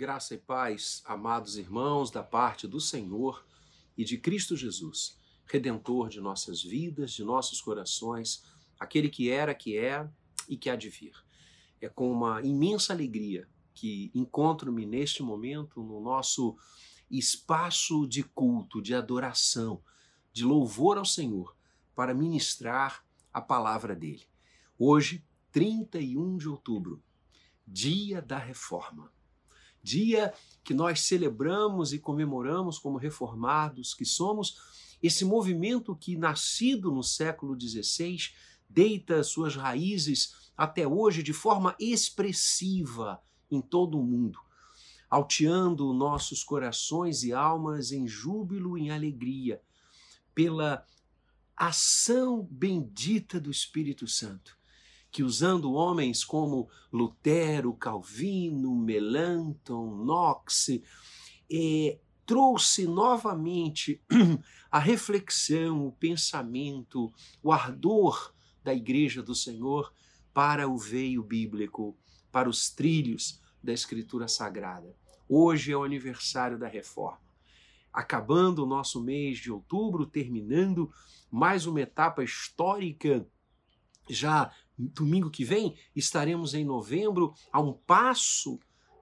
Graça e paz, amados irmãos, da parte do Senhor e de Cristo Jesus, redentor de nossas vidas, de nossos corações, aquele que era, que é e que há de vir. É com uma imensa alegria que encontro-me neste momento no nosso espaço de culto, de adoração, de louvor ao Senhor, para ministrar a palavra dele. Hoje, 31 de outubro, dia da reforma dia que nós celebramos e comemoramos como reformados que somos, esse movimento que, nascido no século XVI, deita suas raízes até hoje de forma expressiva em todo o mundo, alteando nossos corações e almas em júbilo e em alegria pela ação bendita do Espírito Santo que usando homens como Lutero, Calvino, Melanchthon, Knox, eh, trouxe novamente a reflexão, o pensamento, o ardor da Igreja do Senhor para o veio bíblico, para os trilhos da Escritura Sagrada. Hoje é o aniversário da Reforma. Acabando o nosso mês de outubro, terminando mais uma etapa histórica já domingo que vem estaremos em novembro, a um passo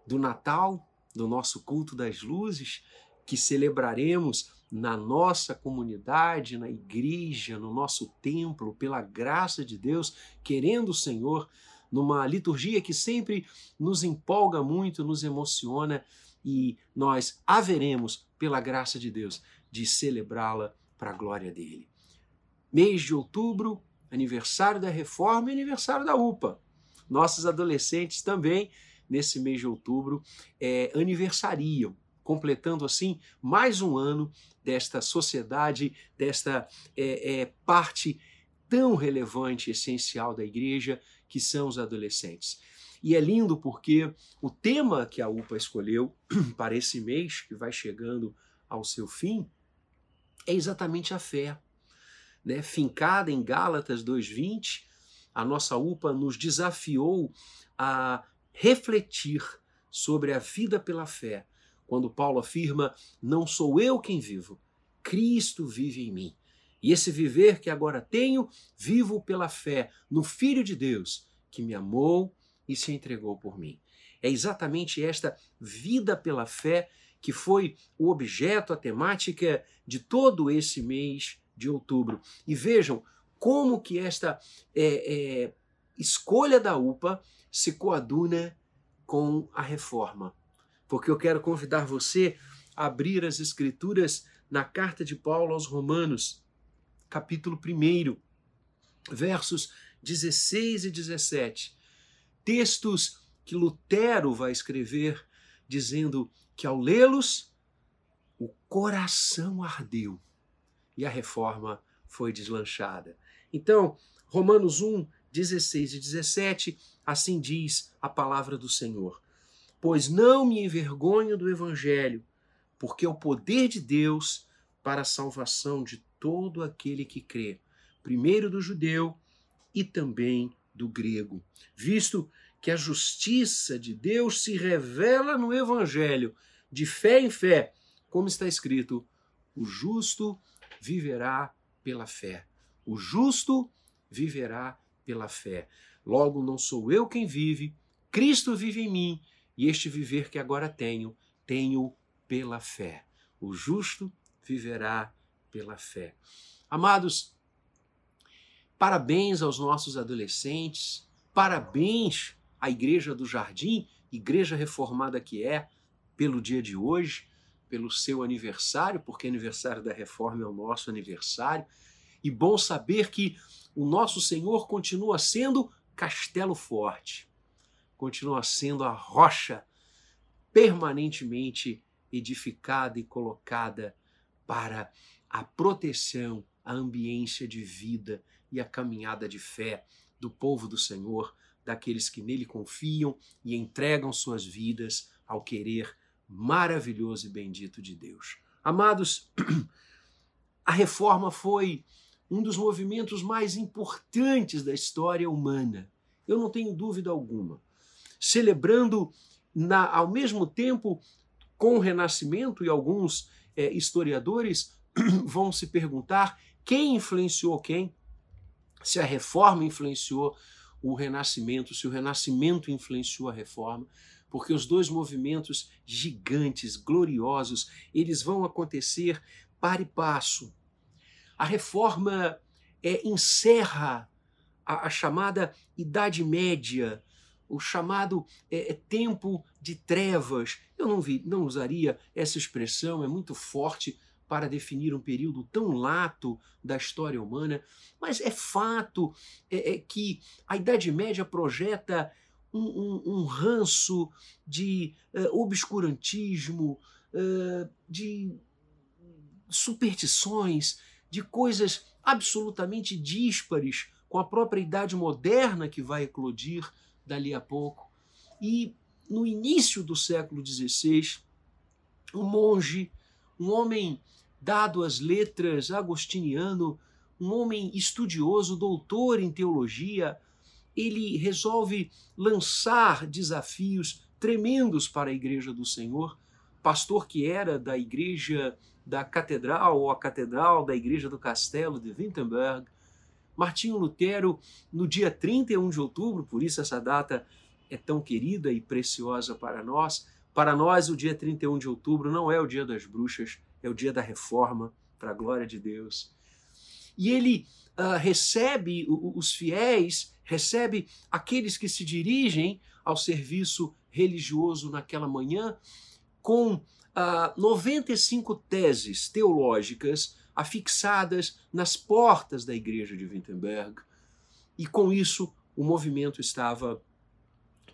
do Natal, do nosso culto das luzes, que celebraremos na nossa comunidade, na igreja, no nosso templo, pela graça de Deus, querendo o Senhor, numa liturgia que sempre nos empolga muito, nos emociona e nós haveremos, pela graça de Deus, de celebrá-la para a glória dele. Mês de outubro, aniversário da reforma e aniversário da UPA. Nossos adolescentes também, nesse mês de outubro, é, aniversariam, completando assim mais um ano desta sociedade, desta é, é, parte tão relevante, essencial da igreja, que são os adolescentes. E é lindo porque o tema que a UPA escolheu para esse mês, que vai chegando ao seu fim, é exatamente a fé né, fincada em Gálatas 2:20, a nossa UPA nos desafiou a refletir sobre a vida pela fé, quando Paulo afirma: "Não sou eu quem vivo, Cristo vive em mim". E esse viver que agora tenho, vivo pela fé no Filho de Deus, que me amou e se entregou por mim. É exatamente esta vida pela fé que foi o objeto, a temática de todo esse mês de outubro. E vejam como que esta é, é, escolha da UPA se coaduna com a reforma. Porque eu quero convidar você a abrir as escrituras na carta de Paulo aos Romanos, capítulo 1, versos 16 e 17. Textos que Lutero vai escrever dizendo que ao lê-los o coração ardeu e a reforma foi deslanchada. Então, Romanos 1, 16 e 17, assim diz a palavra do Senhor: Pois não me envergonho do Evangelho, porque é o poder de Deus para a salvação de todo aquele que crê, primeiro do judeu e também do grego, visto que a justiça de Deus se revela no Evangelho, de fé em fé, como está escrito: o justo viverá pela fé. O justo viverá pela fé. Logo, não sou eu quem vive, Cristo vive em mim, e este viver que agora tenho, tenho pela fé. O justo viverá pela fé. Amados, parabéns aos nossos adolescentes, parabéns à Igreja do Jardim, igreja reformada que é, pelo dia de hoje pelo seu aniversário, porque aniversário da reforma é o nosso aniversário. E bom saber que o nosso Senhor continua sendo castelo forte, continua sendo a rocha permanentemente edificada e colocada para a proteção, a ambiência de vida e a caminhada de fé do povo do Senhor, daqueles que nele confiam e entregam suas vidas ao querer maravilhoso e bendito de Deus. Amados, a reforma foi um dos movimentos mais importantes da história humana. Eu não tenho dúvida alguma. Celebrando na, ao mesmo tempo, com o Renascimento, e alguns é, historiadores vão se perguntar quem influenciou quem, se a reforma influenciou o Renascimento, se o Renascimento influenciou a reforma, porque os dois movimentos gigantes, gloriosos, eles vão acontecer para e passo. A reforma é, encerra a, a, chamada Idade Média, o chamado é, é, tempo de trevas. Eu não, vi, não usaria essa expressão, é muito forte para definir um período tão lato da história humana, mas é fato é, é que a Idade Média projeta um, um, ranço de uh, obscurantismo, uh, de superstições, de coisas absolutamente díspares com a própria idade moderna que vai eclodir dali a pouco. E no início do século XVI, um monge, um homem dado às letras, agostiniano, um homem estudioso, doutor em teologia, ele resolve lançar desafios tremendos para a Igreja do Senhor. Pastor que era da Igreja da Catedral, ou a Catedral da Igreja do Castelo de Wittenberg, Martinho Lutero, no dia 31 de outubro, por isso essa data é tão querida e preciosa para nós. Para nós, o dia 31 de outubro não é o dia das bruxas, é o dia da reforma, para a glória de Deus. E ele uh, recebe os fiéis, recebe aqueles que se dirigem ao serviço religioso naquela manhã, com ah, 95 teses teológicas afixadas nas portas da igreja de Wittenberg. E com isso, o movimento estava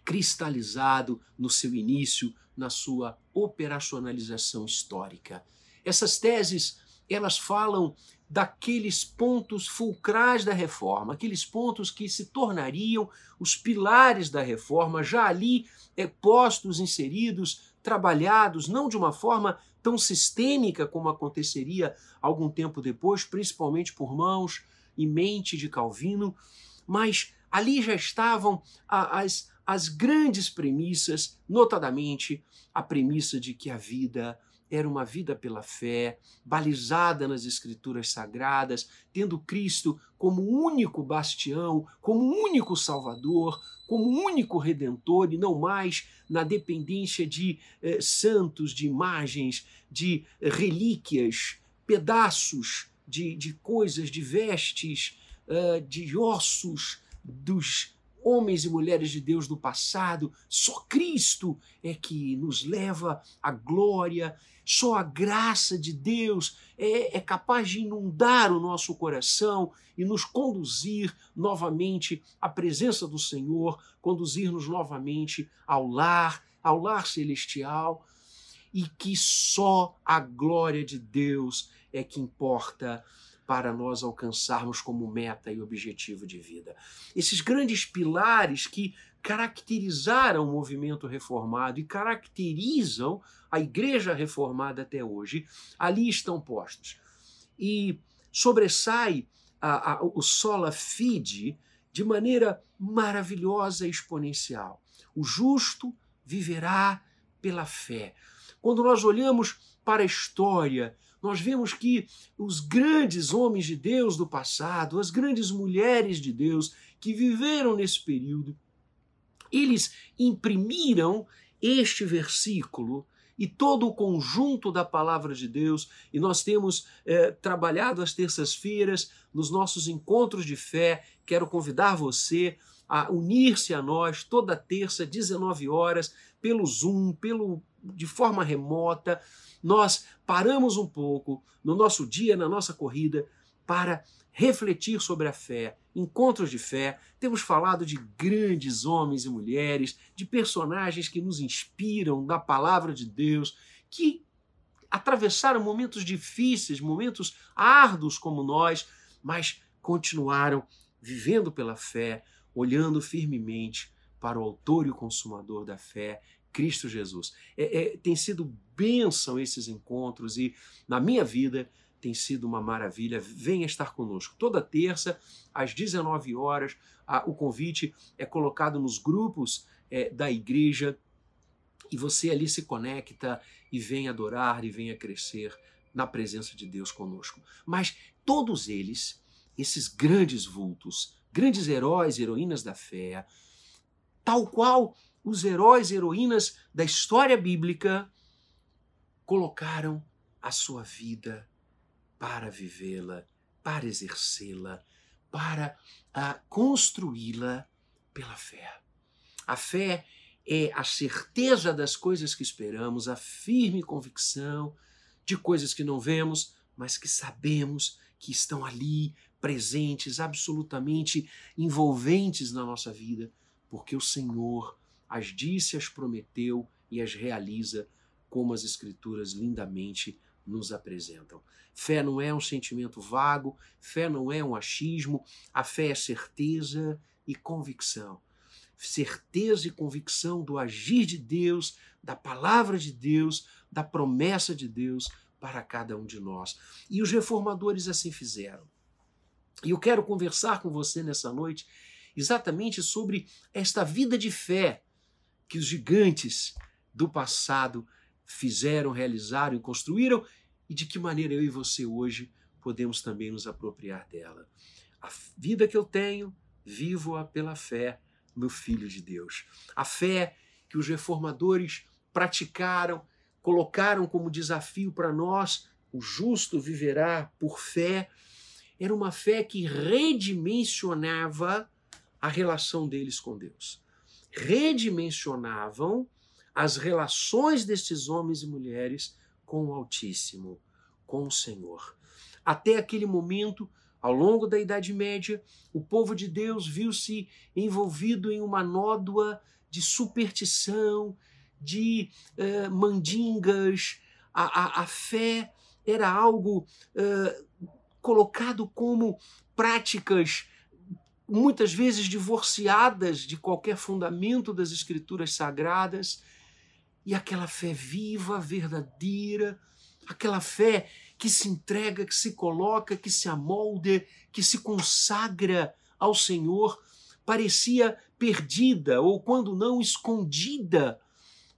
cristalizado no seu início, na sua operacionalização histórica. Essas teses, elas falam daqueles pontos fulcrais da reforma, aqueles pontos que se tornariam os pilares da reforma, já ali é, postos, inseridos, trabalhados, não de uma forma tão sistêmica como aconteceria algum tempo depois, principalmente por mãos e mente de Calvino, mas ali já estavam as, as grandes premissas, notadamente a premissa de que a vida era uma vida pela fé, balizada nas Escrituras Sagradas, tendo Cristo como único bastião, como único Salvador, como único Redentor e não mais na dependência de eh, santos, de imagens, de relíquias, pedaços de, de coisas, de vestes, uh, de ossos dos homens e mulheres de Deus do passado. Só Cristo é que nos leva à glória só a graça de Deus é, é capaz de inundar o nosso coração e nos conduzir novamente à presença do Senhor, conduzir-nos novamente ao lar, ao lar celestial, e que só a glória de Deus é que importa para nós alcançarmos como meta e objetivo de vida. Esses grandes pilares que caracterizaram o movimento reformado e caracterizam a igreja reformada até hoje, ali estão postos. E sobressai a, a, o sola fide de maneira maravilhosa e exponencial. O justo viverá pela fé. Quando nós olhamos para a história, nós vemos que os grandes homens de Deus do passado, as grandes mulheres de Deus que viveram nesse período, eles imprimiram este versículo e todo o conjunto da palavra de Deus, e nós temos é, trabalhado às terças-feiras nos nossos encontros de fé. Quero convidar você a unir-se a nós toda terça, 19 horas, pelo Zoom, pelo de forma remota. Nós paramos um pouco no nosso dia, na nossa corrida, para refletir sobre a fé, encontros de fé. Temos falado de grandes homens e mulheres, de personagens que nos inspiram da palavra de Deus, que atravessaram momentos difíceis, momentos árduos como nós, mas continuaram vivendo pela fé, olhando firmemente para o autor e o consumador da fé, Cristo Jesus. É, é, tem sido bênção esses encontros e na minha vida tem sido uma maravilha. Venha estar conosco. Toda terça, às 19 horas, a, o convite é colocado nos grupos é, da igreja e você ali se conecta e vem adorar e vem a crescer na presença de Deus conosco. Mas todos eles, esses grandes vultos, grandes heróis heroínas da fé, tal qual os heróis e heroínas da história bíblica, colocaram a sua vida para vivê-la, para exercê-la, para uh, construí-la pela fé. A fé é a certeza das coisas que esperamos, a firme convicção de coisas que não vemos, mas que sabemos que estão ali, presentes, absolutamente envolventes na nossa vida, porque o Senhor as disse, as prometeu e as realiza, como as Escrituras lindamente nos apresentam. Fé não é um sentimento vago, fé não é um achismo, a fé é certeza e convicção certeza e convicção do agir de Deus, da palavra de Deus, da promessa de Deus para cada um de nós. E os reformadores assim fizeram. E eu quero conversar com você nessa noite exatamente sobre esta vida de fé que os gigantes do passado fizeram, realizaram e construíram e de que maneira eu e você hoje podemos também nos apropriar dela. A vida que eu tenho, vivo-a pela fé no Filho de Deus. A fé que os reformadores praticaram, colocaram como desafio para nós, o justo viverá por fé, era uma fé que redimensionava a relação deles com Deus. Redimensionavam as relações destes homens e mulheres com o Altíssimo, com o Senhor. Até aquele momento, ao longo da Idade Média, o povo de Deus viu-se envolvido em uma nódoa de superstição, de uh, mandingas. A, a, a, fé era algo uh, colocado como práticas muitas vezes divorciadas de qualquer fundamento das escrituras sagradas. E aquela fé viva, verdadeira, aquela fé que se entrega, que se coloca, que se amolda, que se consagra ao Senhor, parecia perdida ou, quando não, escondida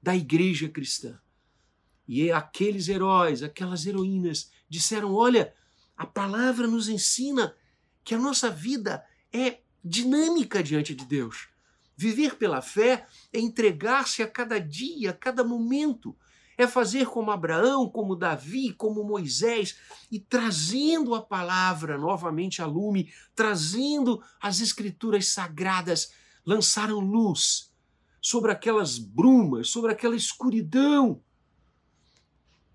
da igreja cristã. E aqueles heróis, aquelas heroínas disseram: Olha, a palavra nos ensina que a nossa vida é dinâmica diante de Deus. Viver pela fé é entregar-se a cada dia, a cada momento, é fazer como Abraão, como Davi, como Moisés e trazendo a palavra novamente a lume, trazendo as escrituras sagradas, lançaram luz sobre aquelas brumas, sobre aquela escuridão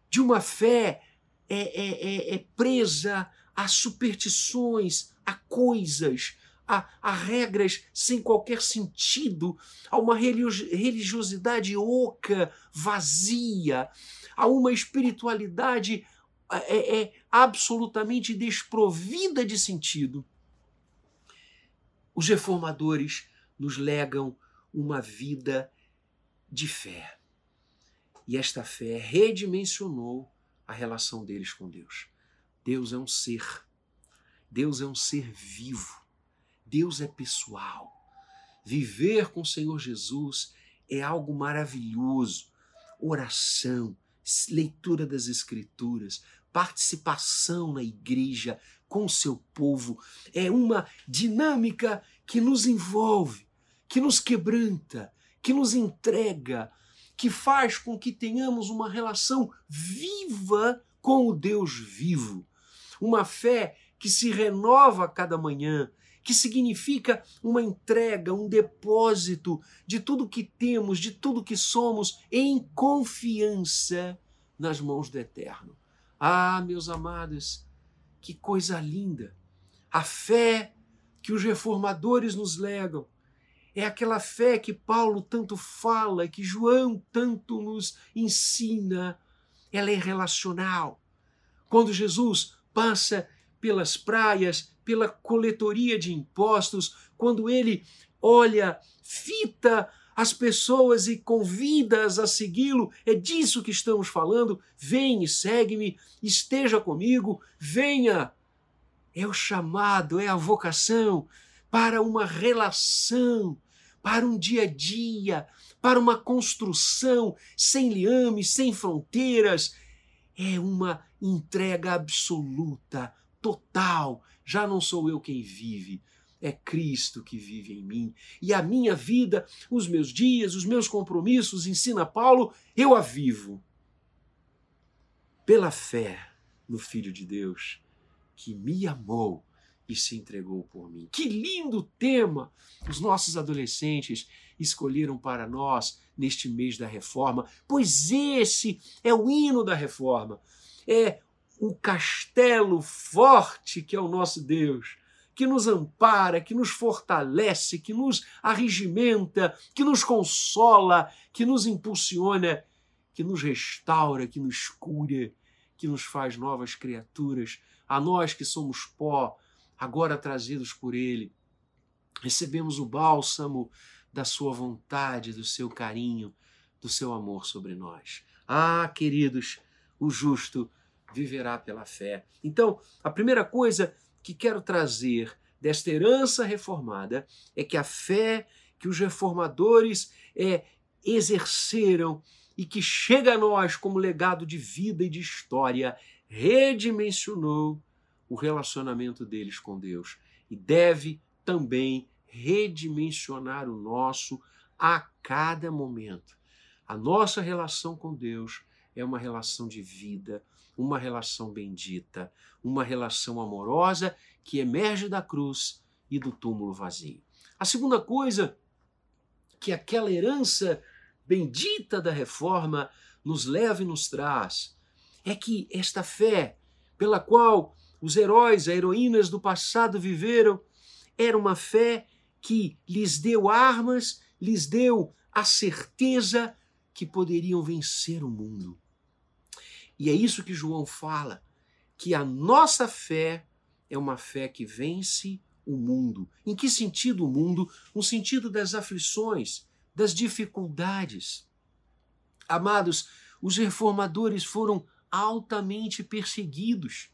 de uma fé é, é, é, é presa a superstições, a coisas, a, a regras sem qualquer sentido, a uma religiosidade oca, vazia, a uma espiritualidade é, é, é absolutamente desprovida de sentido. Os reformadores nos legam uma vida de fé. E esta fé redimensionou a relação deles com Deus. Deus é um ser. Deus é um ser vivo. Deus é pessoal. Viver com o Senhor Jesus é algo maravilhoso. Oração, leitura das Escrituras, participação na igreja com o seu povo é uma dinâmica que nos envolve, que nos quebranta, que nos entrega, que faz com que tenhamos uma relação viva com o Deus vivo. Uma fé que se renova a cada manhã, que significa uma entrega, um depósito de tudo que temos, de tudo que somos, em confiança nas mãos do Eterno. Ah, meus amados, que coisa linda! A fé que os reformadores nos legam é aquela fé que Paulo tanto fala, que João tanto nos ensina. Ela é relacional. Quando Jesus passa pelas praias pela coletoria de impostos, quando ele olha, fita as pessoas e convida-as a segui-lo, é disso que estamos falando. Vem e segue-me, esteja comigo, venha. É o chamado, é a vocação para uma relação, para um dia a dia, para uma construção sem liames, sem fronteiras. É uma entrega absoluta, total. Já não sou eu quem vive, é Cristo que vive em mim. E a minha vida, os meus dias, os meus compromissos, ensina Paulo, eu a vivo. Pela fé no Filho de Deus, que me amou e se entregou por mim. Que lindo tema os nossos adolescentes escolheram para nós neste mês da reforma, pois esse é o hino da reforma. É o castelo forte que é o nosso Deus, que nos ampara, que nos fortalece, que nos arregimenta, que nos consola, que nos impulsiona, que nos restaura, que nos cura, que nos faz novas criaturas, a nós que somos pó, agora trazidos por Ele. Recebemos o bálsamo da Sua vontade, do seu carinho, do seu amor sobre nós. Ah, queridos, o justo viverá pela fé. Então, a primeira coisa que quero trazer desta herança reformada é que a fé que os reformadores é, exerceram e que chega a nós como legado de vida e de história, redimensionou o relacionamento deles com Deus e deve também redimensionar o nosso a cada momento. A nossa relação com Deus é uma relação de vida, uma relação bendita, uma relação amorosa que emerge da cruz e do túmulo vazio. A segunda coisa que aquela herança bendita da reforma nos leva e nos traz é que esta fé pela qual os heróis, as heroínas do passado viveram, era uma fé que lhes deu armas, lhes deu a certeza que poderiam vencer o mundo. E é isso que João fala, que a nossa fé é uma fé que vence o mundo. Em que sentido o mundo? No sentido das aflições, das dificuldades. Amados, os reformadores foram altamente perseguidos.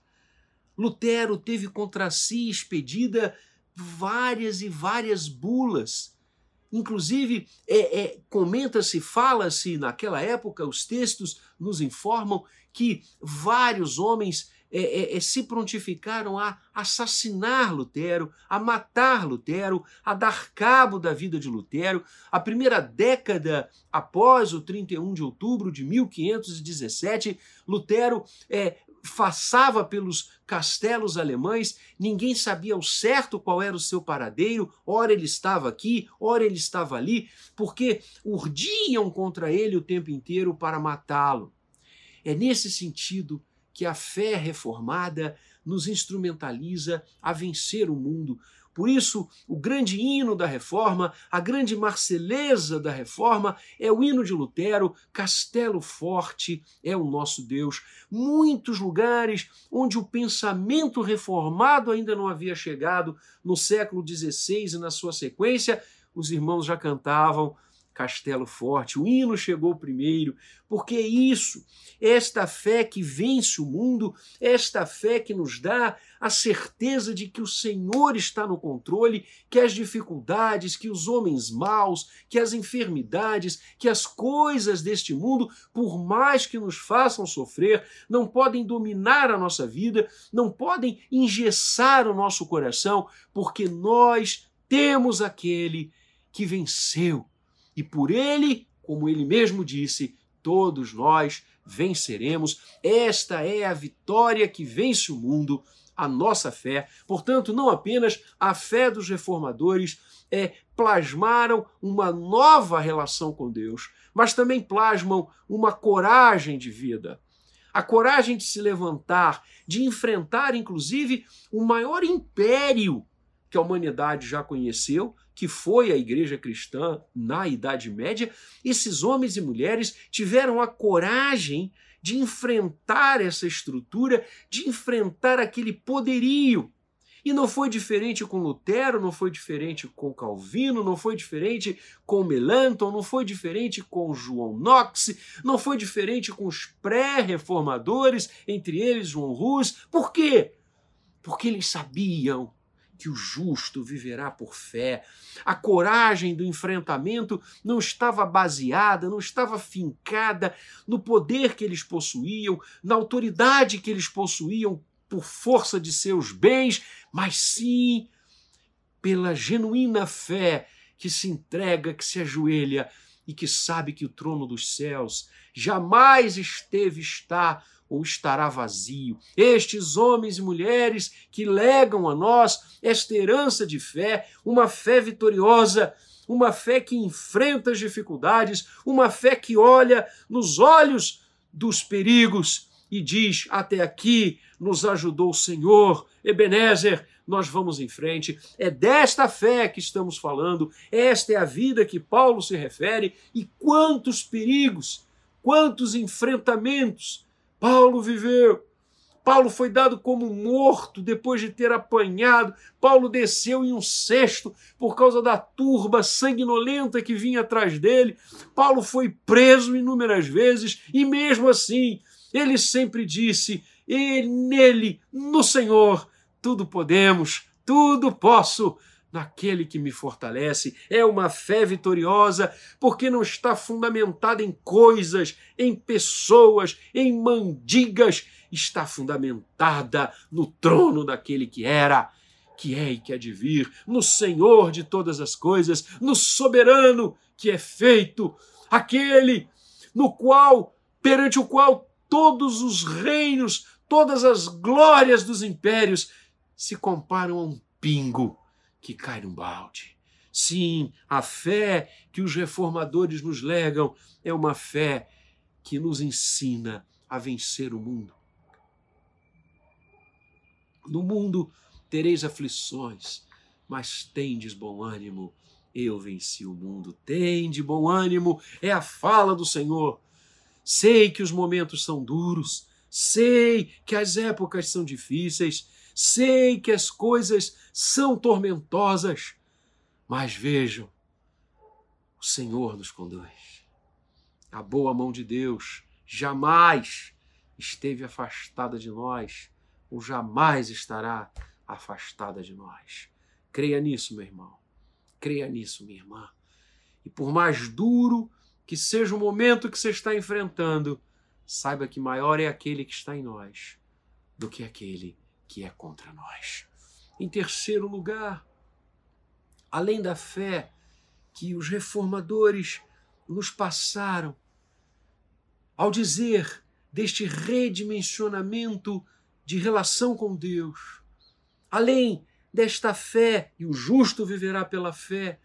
Lutero teve contra si expedida várias e várias bulas. Inclusive, é, é, comenta-se, fala-se naquela época, os textos nos informam que vários homens é, é, é, se prontificaram a assassinar Lutero, a matar Lutero, a dar cabo da vida de Lutero. A primeira década após o 31 de outubro de 1517, Lutero é, façava pelos castelos alemães, ninguém sabia ao certo qual era o seu paradeiro, ora ele estava aqui, ora ele estava ali, porque urdiam contra ele o tempo inteiro para matá-lo. É nesse sentido que a fé reformada nos instrumentaliza a vencer o mundo. Por isso, o grande hino da reforma, a grande marceleza da reforma é o hino de Lutero, Castelo Forte é o nosso Deus. Muitos lugares onde o pensamento reformado ainda não havia chegado, no século XVI e na sua sequência, os irmãos já cantavam castelo forte. O hino chegou primeiro, porque é isso, esta fé que vence o mundo, esta fé que nos dá a certeza de que o Senhor está no controle, que as dificuldades, que os homens maus, que as enfermidades, que as coisas deste mundo, por mais que nos façam sofrer, não podem dominar a nossa vida, não podem engessar o nosso coração, porque nós temos aquele que venceu e por ele, como ele mesmo disse, todos nós venceremos. Esta é a vitória que vence o mundo, a nossa fé. Portanto, não apenas a fé dos reformadores é, plasmaram uma nova relação com Deus, mas também plasmam uma coragem de vida. A coragem de se levantar, de enfrentar, inclusive, o maior império que a humanidade já conheceu, que foi a igreja cristã na Idade Média, esses homens e mulheres tiveram a coragem de enfrentar essa estrutura, de enfrentar aquele poderio. E não foi diferente com Lutero, não foi diferente com Calvino, não foi diferente com Melanchthon, não foi diferente com João Knox, não foi diferente com os pré-reformadores, entre eles João Rus. Por quê? Porque eles sabiam que o justo viverá por fé. A coragem do enfrentamento não estava baseada, não estava fincada no poder que eles possuíam, na autoridade que eles possuíam por força de seus bens, mas sim pela genuína fé que se entrega, que se ajoelha e que sabe que o trono dos céus jamais esteve está ou estará vazio. Estes homens e mulheres que legam a nós esta herança de fé, uma fé vitoriosa, uma fé que enfrenta as dificuldades, uma fé que olha nos olhos dos perigos e diz: Até aqui nos ajudou o Senhor, Ebenezer, nós vamos em frente. É desta fé que estamos falando, esta é a vida que Paulo se refere e quantos perigos, quantos enfrentamentos Paulo viveu. Paulo foi dado como morto depois de ter apanhado. Paulo desceu em um cesto por causa da turba sanguinolenta que vinha atrás dele. Paulo foi preso inúmeras vezes e, mesmo assim, ele sempre disse: e nele, no Senhor, tudo podemos, tudo posso naquele que me fortalece. É uma fé vitoriosa porque não está fundamentada em coisas, em pessoas, em mandigas, está fundamentada no trono daquele que era, que é e que há de vir, no Senhor de todas as coisas, no soberano que é feito, aquele no qual, perante o qual todos os reinos, todas as glórias dos impérios se comparam a um pingo que cai num balde. Sim, a fé que os reformadores nos legam é uma fé que nos ensina a vencer o mundo. No mundo tereis aflições, mas tendes bom ânimo. Eu venci o mundo. Tende bom ânimo, é a fala do Senhor. Sei que os momentos são duros, sei que as épocas são difíceis, sei que as coisas são tormentosas, mas vejam, o Senhor nos conduz. A boa mão de Deus jamais esteve afastada de nós, ou jamais estará afastada de nós. Creia nisso, meu irmão. Creia nisso, minha irmã. E por mais duro que seja o momento que você está enfrentando, saiba que maior é aquele que está em nós do que aquele que é contra nós. Em terceiro lugar, além da fé que os reformadores nos passaram, ao dizer deste redimensionamento de relação com Deus, além desta fé, e o justo viverá pela fé,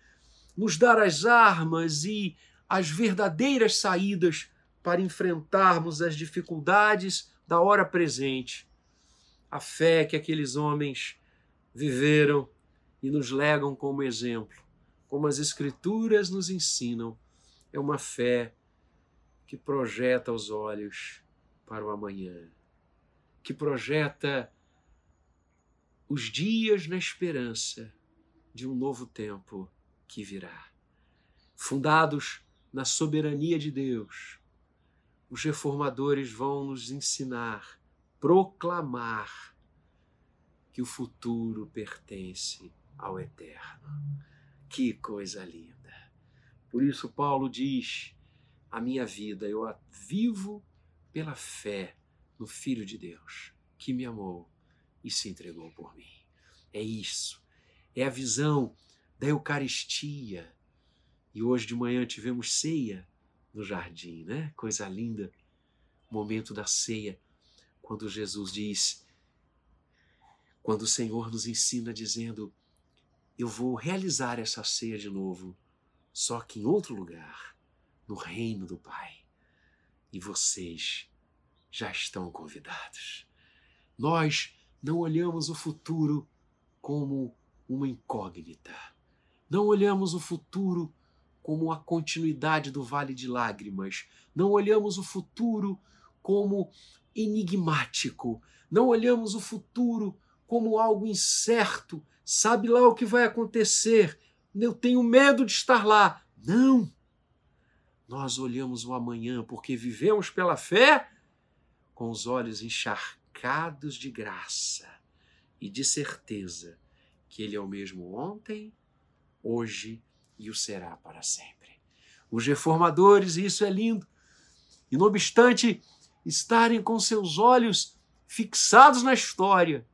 nos dar as armas e as verdadeiras saídas para enfrentarmos as dificuldades da hora presente a fé que aqueles homens viveram e nos legam como exemplo, como as Escrituras nos ensinam, é uma fé que projeta os olhos para o amanhã, que projeta os dias na esperança de um novo tempo que virá. Fundados na soberania de Deus, os reformadores vão nos ensinar proclamar que o futuro pertence ao eterno. Que coisa linda! Por isso, Paulo diz: a minha vida eu a vivo pela fé no Filho de Deus, que me amou e se entregou por mim. É isso. É a visão da Eucaristia. E hoje de manhã tivemos ceia no jardim, né? Coisa linda. Momento da ceia quando Jesus diz, quando o Senhor nos ensina dizendo: Eu vou realizar essa ceia de novo, só que em outro lugar, no reino do Pai. E vocês já estão convidados. Nós não olhamos o futuro como uma incógnita. Não olhamos o futuro como a continuidade do vale de lágrimas. Não olhamos o futuro como enigmático. Não olhamos o futuro como algo incerto. Sabe lá o que vai acontecer? Eu tenho medo de estar lá. Não! Nós olhamos o amanhã porque vivemos pela fé com os olhos encharcados de graça e de certeza que Ele é o mesmo ontem, hoje e o será para sempre. Os reformadores, e isso é lindo, e não obstante estarem com seus olhos fixados na história,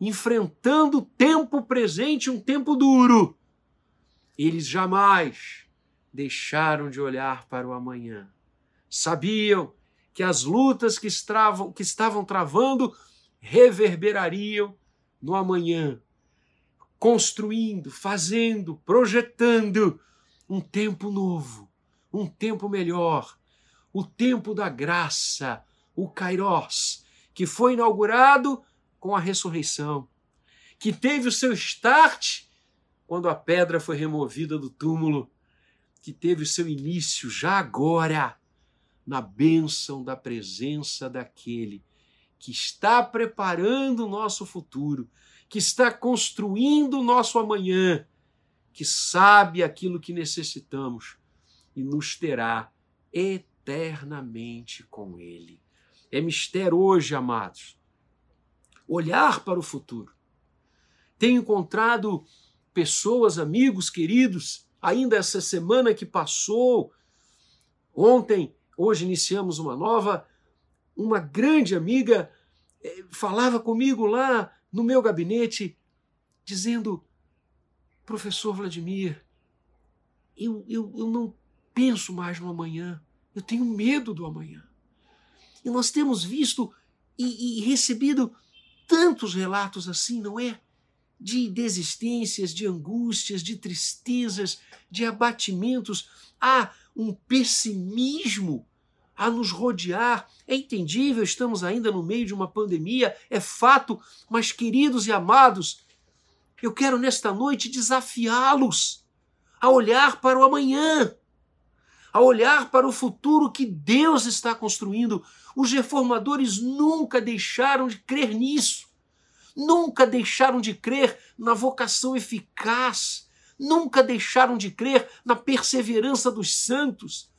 enfrentando o tempo presente, um tempo duro, eles jamais deixaram de olhar para o amanhã. Sabiam que as lutas que estavam, que estavam travando reverberariam no amanhã, construindo, fazendo, projetando um tempo novo, um tempo melhor, o tempo da graça, o Kairos, que foi inaugurado com a ressurreição, que teve o seu start quando a pedra foi removida do túmulo, que teve o seu início já agora na bênção da presença daquele que está preparando o nosso futuro, que está construindo o nosso amanhã, que sabe aquilo que necessitamos e nos terá eternamente com Ele. É mistério hoje, amados, olhar para o futuro. Tenho encontrado pessoas, amigos queridos, ainda essa semana que passou. Ontem, hoje iniciamos uma nova, uma grande amiga eh, falava comigo lá no meu gabinete, dizendo: Professor Vladimir, eu, eu, eu não penso mais no amanhã, eu tenho medo do amanhã. E nós temos visto e, e recebido tantos relatos assim, não é? de desistências, de angústias, de tristezas, de abatimentos. Há um pessimismo a nos rodear. É entendível, estamos ainda no meio de uma pandemia, é fato, mas queridos e amados, eu quero nesta noite desafiá-los a olhar para o amanhã, a olhar para o futuro que Deus está construindo. Os reformadores nunca deixaram de crer nisso nunca deixaram de crer na vocação eficaz, nunca deixaram de crer na perseverança dos santos.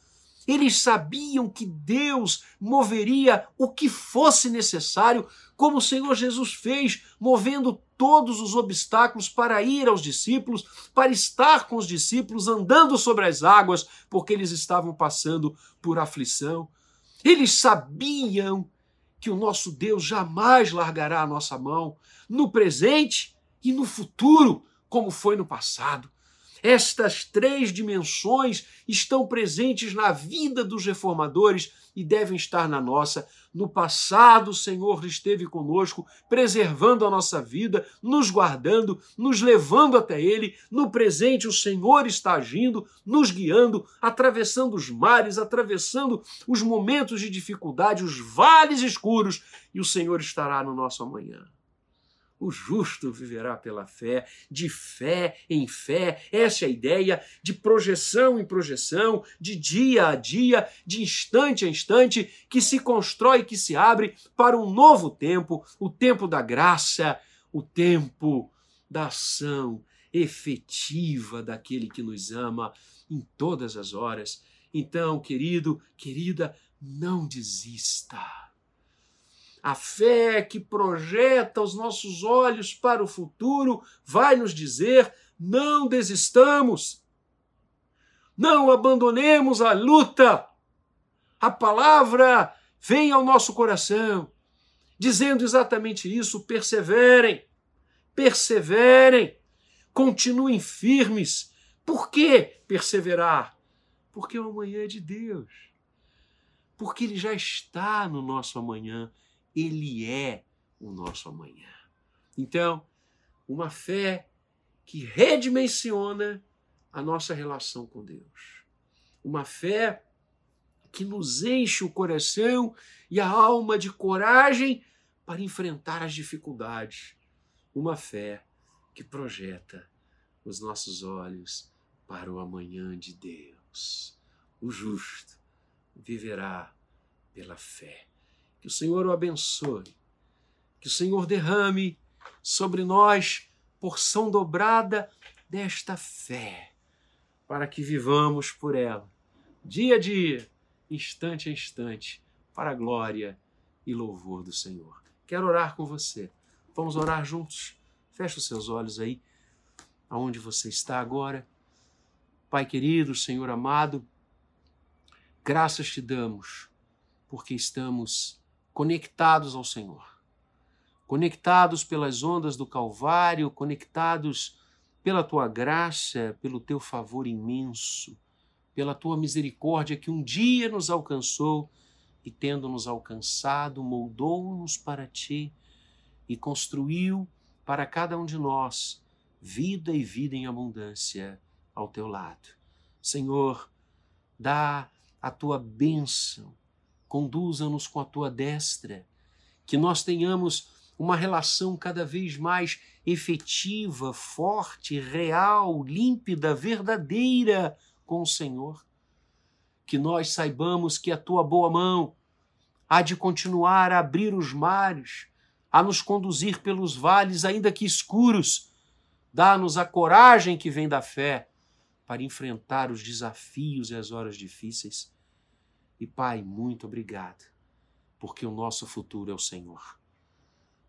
Eles sabiam que Deus moveria o que fosse necessário, como o Senhor Jesus fez, movendo todos os obstáculos para ir aos discípulos, para estar com os discípulos andando sobre as águas, porque eles estavam passando por aflição. Eles sabiam que o nosso Deus jamais largará a nossa mão, no presente e no futuro, como foi no passado. Estas três dimensões estão presentes na vida dos reformadores e devem estar na nossa. No passado, o Senhor esteve conosco, preservando a nossa vida, nos guardando, nos levando até Ele. No presente, o Senhor está agindo, nos guiando, atravessando os mares, atravessando os momentos de dificuldade, os vales escuros, e o Senhor estará no nosso amanhã. O justo viverá pela fé, de fé em fé. Essa é a ideia de projeção em projeção, de dia a dia, de instante a instante, que se constrói, que se abre para um novo tempo o tempo da graça, o tempo da ação efetiva daquele que nos ama em todas as horas. Então, querido, querida, não desista a fé que projeta os nossos olhos para o futuro vai nos dizer: não desistamos, não abandonemos a luta. A palavra vem ao nosso coração, dizendo exatamente isso: perseverem, perseverem, continuem firmes. Por que perseverar? Porque o amanhã é de Deus. Porque Ele já está no nosso amanhã ele é o nosso amanhã. Então, uma fé que redimensiona a nossa relação com Deus. Uma fé que nos enche o coração e a alma de coragem para enfrentar as dificuldades. Uma fé que projeta os nossos olhos para o amanhã de Deus. O justo viverá pela fé. Que o Senhor o abençoe. Que o Senhor derrame sobre nós porção dobrada desta fé, para que vivamos por ela, dia a dia, instante a instante, para a glória e louvor do Senhor. Quero orar com você. Vamos orar juntos. Feche os seus olhos aí. aonde você está agora. Pai querido, Senhor amado, graças te damos porque estamos conectados ao Senhor, conectados pelas ondas do Calvário, conectados pela tua graça, pelo teu favor imenso, pela tua misericórdia que um dia nos alcançou e, tendo nos alcançado, moldou-nos para ti e construiu para cada um de nós vida e vida em abundância ao teu lado. Senhor, dá a tua bênção, conduza-nos com a tua destra, que nós tenhamos uma relação cada vez mais efetiva, forte, real, límpida, verdadeira com o Senhor. Que nós saibamos que a tua boa mão há de continuar a abrir os mares, a nos conduzir pelos vales, ainda que escuros. Dá-nos a coragem que vem da fé para enfrentar os desafios e as horas difíceis. E, Pai, muito obrigado, porque o nosso futuro é o Senhor.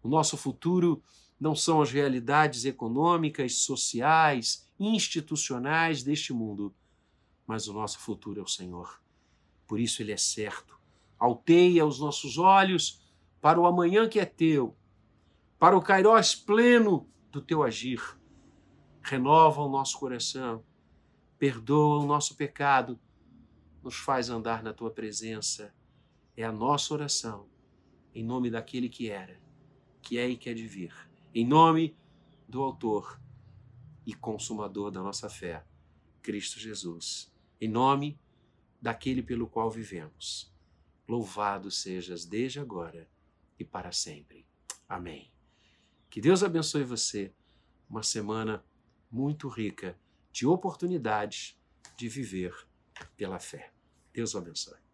O nosso futuro não são as realidades econômicas, sociais, institucionais deste mundo, mas o nosso futuro é o Senhor. Por isso ele é certo. Alteia os nossos olhos para o amanhã que é teu, para o kairós pleno do teu agir. Renova o nosso coração, perdoa o nosso pecado, nos faz andar na tua presença. É a nossa oração, em nome daquele que era que é e que é de vir. Em nome do Autor e Consumador da nossa fé, Cristo Jesus. Em nome daquele pelo qual vivemos. Louvado sejas desde agora e para sempre. Amém. Que Deus abençoe você. Uma semana muito rica de oportunidades de viver pela fé. Deus o abençoe.